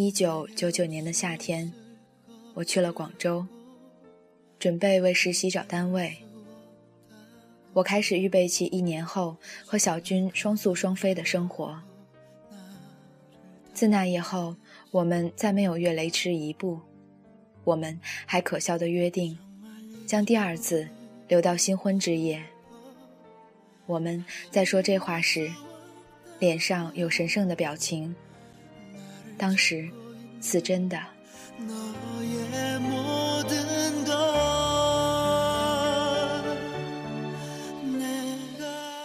一九九九年的夏天，我去了广州，准备为实习找单位。我开始预备起一年后和小军双宿双飞的生活。自那以后，我们再没有越雷池一步。我们还可笑的约定，将第二次留到新婚之夜。我们在说这话时，脸上有神圣的表情。当时，是真的。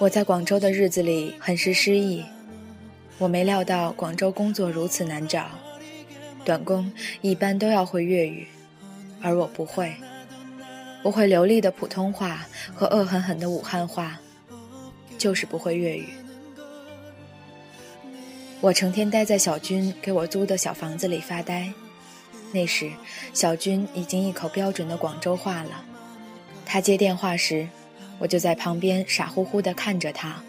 我在广州的日子里很是失意，我没料到广州工作如此难找，短工一般都要会粤语，而我不会，我会流利的普通话和恶狠狠的武汉话，就是不会粤语。我成天待在小军给我租的小房子里发呆。那时，小军已经一口标准的广州话了。他接电话时，我就在旁边傻乎乎地看着他，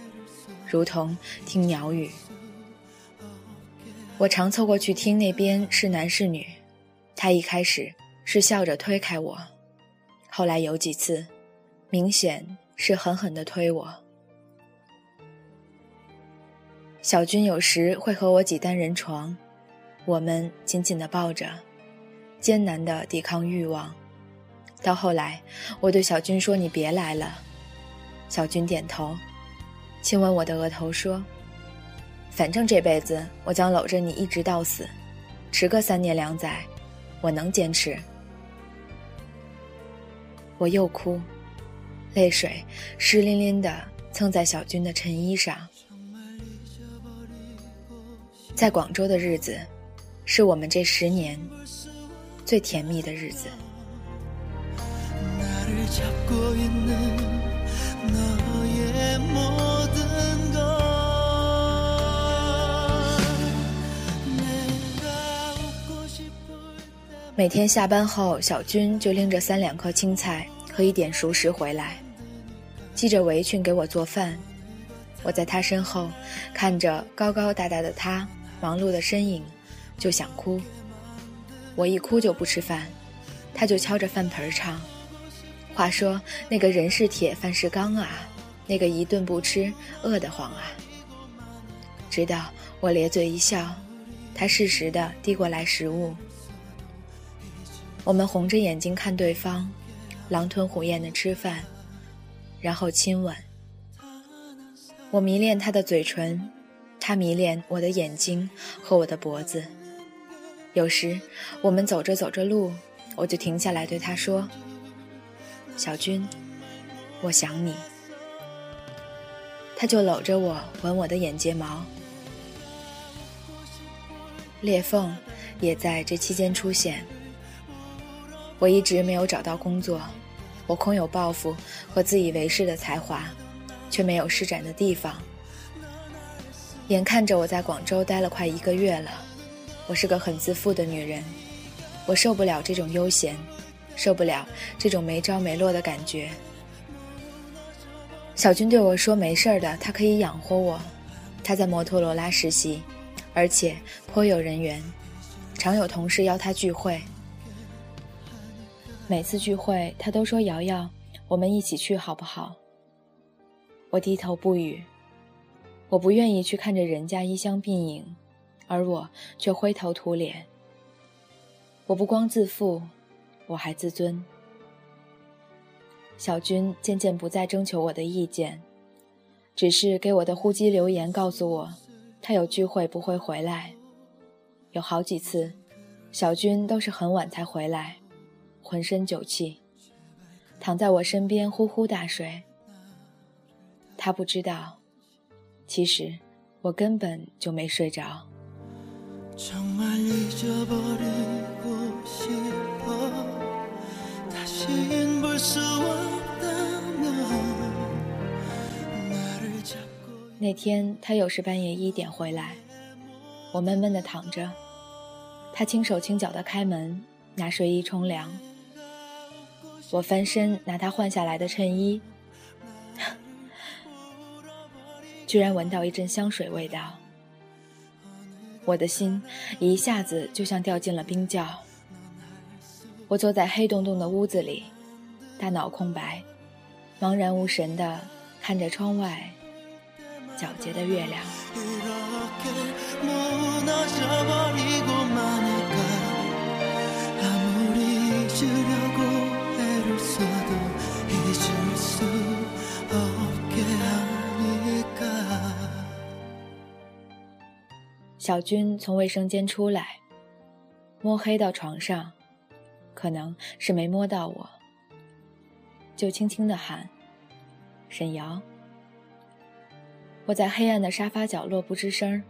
如同听鸟语。我常凑过去听那边是男是女。他一开始是笑着推开我，后来有几次，明显是狠狠地推我。小军有时会和我挤单人床，我们紧紧地抱着，艰难地抵抗欲望。到后来，我对小军说：“你别来了。”小军点头，亲吻我的额头说：“反正这辈子我将搂着你一直到死，迟个三年两载，我能坚持。”我又哭，泪水湿淋淋的蹭在小军的衬衣上。在广州的日子，是我们这十年最甜蜜的日子。每天下班后，小军就拎着三两颗青菜和一点熟食回来，系着围裙给我做饭。我在他身后，看着高高大大的他。忙碌的身影，就想哭。我一哭就不吃饭，他就敲着饭盆唱。话说那个人是铁，饭是钢啊，那个一顿不吃饿得慌啊。直到我咧嘴一笑，他适时的递过来食物。我们红着眼睛看对方，狼吞虎咽的吃饭，然后亲吻。我迷恋他的嘴唇。他迷恋我的眼睛和我的脖子。有时我们走着走着路，我就停下来对他说：“小军，我想你。”他就搂着我吻我的眼睫毛。裂缝也在这期间出现。我一直没有找到工作，我空有抱负和自以为是的才华，却没有施展的地方。眼看着我在广州待了快一个月了，我是个很自负的女人，我受不了这种悠闲，受不了这种没着没落的感觉。小军对我说：“没事的，他可以养活我。他在摩托罗拉实习，而且颇有人缘，常有同事邀他聚会。每次聚会，他都说：‘瑶瑶，我们一起去好不好？’我低头不语。”我不愿意去看着人家衣香鬓影，而我却灰头土脸。我不光自负，我还自尊。小军渐渐不再征求我的意见，只是给我的呼机留言告诉我，他有聚会不会回来。有好几次，小军都是很晚才回来，浑身酒气，躺在我身边呼呼大睡。他不知道。其实，我根本就没睡着。那天他又是半夜一点回来，我闷闷的躺着，他轻手轻脚的开门，拿睡衣冲凉。我翻身拿他换下来的衬衣。居然闻到一阵香水味道。我的心一下子就像掉进了冰窖。我坐在黑洞洞的屋子里，大脑空白，茫然无神的看着窗外皎洁的月亮。小军从卫生间出来，摸黑到床上，可能是没摸到我，就轻轻的喊：“沈瑶。”我在黑暗的沙发角落不吱声，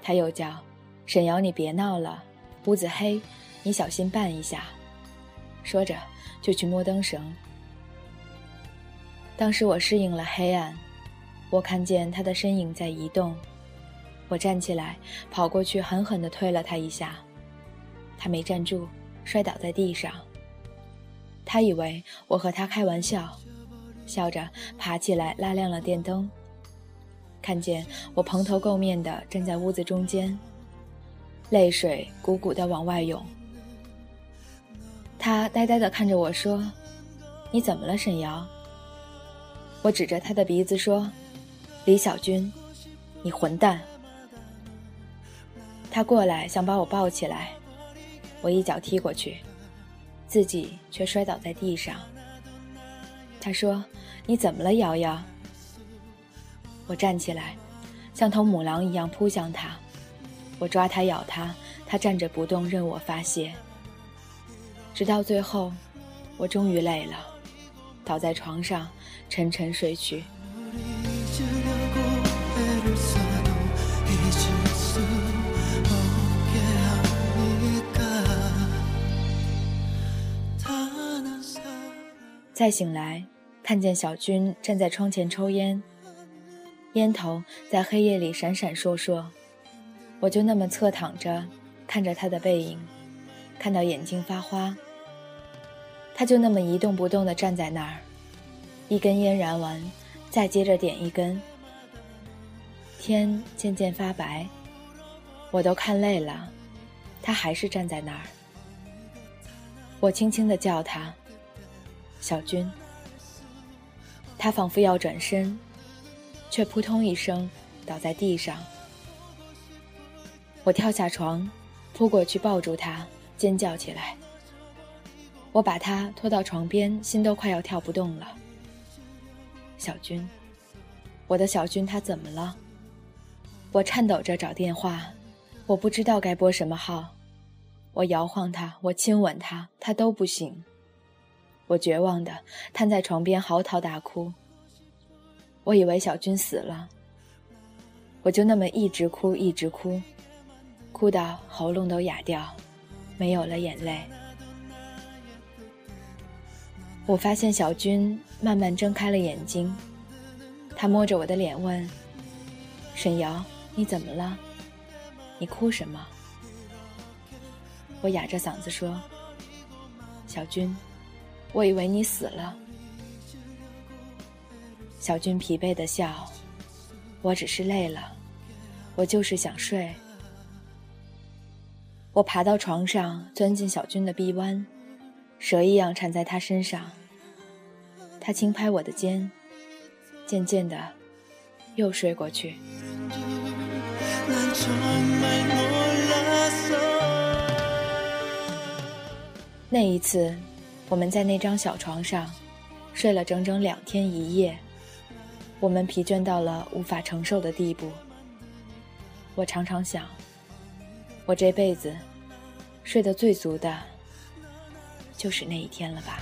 他又叫：“沈瑶，你别闹了，屋子黑，你小心绊一下。”说着就去摸灯绳。当时我适应了黑暗，我看见他的身影在移动。我站起来，跑过去，狠狠地推了他一下，他没站住，摔倒在地上。他以为我和他开玩笑，笑着爬起来拉亮了电灯，看见我蓬头垢面的站在屋子中间，泪水汩汩地往外涌。他呆呆地看着我说：“你怎么了，沈瑶？”我指着他的鼻子说：“李小军，你混蛋！”他过来想把我抱起来，我一脚踢过去，自己却摔倒在地上。他说：“你怎么了，瑶瑶？”我站起来，像头母狼一样扑向他，我抓他咬他，他站着不动，任我发泄。直到最后，我终于累了，倒在床上沉沉睡去。再醒来，看见小军站在窗前抽烟，烟头在黑夜里闪闪烁烁。我就那么侧躺着，看着他的背影，看到眼睛发花。他就那么一动不动地站在那儿，一根烟燃完，再接着点一根。天渐渐发白，我都看累了，他还是站在那儿。我轻轻地叫他。小军，他仿佛要转身，却扑通一声倒在地上。我跳下床，扑过去抱住他，尖叫起来。我把他拖到床边，心都快要跳不动了。小军，我的小军，他怎么了？我颤抖着找电话，我不知道该拨什么号。我摇晃他，我亲吻他，他都不醒。我绝望的瘫在床边嚎啕大哭。我以为小军死了，我就那么一直哭，一直哭，哭到喉咙都哑掉，没有了眼泪。我发现小军慢慢睁开了眼睛，他摸着我的脸问：“沈瑶，你怎么了？你哭什么？”我哑着嗓子说：“小军。”我以为你死了，小军疲惫的笑。我只是累了，我就是想睡。我爬到床上，钻进小军的臂弯，蛇一样缠在他身上。他轻拍我的肩，渐渐的又睡过去。那一次。我们在那张小床上睡了整整两天一夜，我们疲倦到了无法承受的地步。我常常想，我这辈子睡得最足的，就是那一天了吧。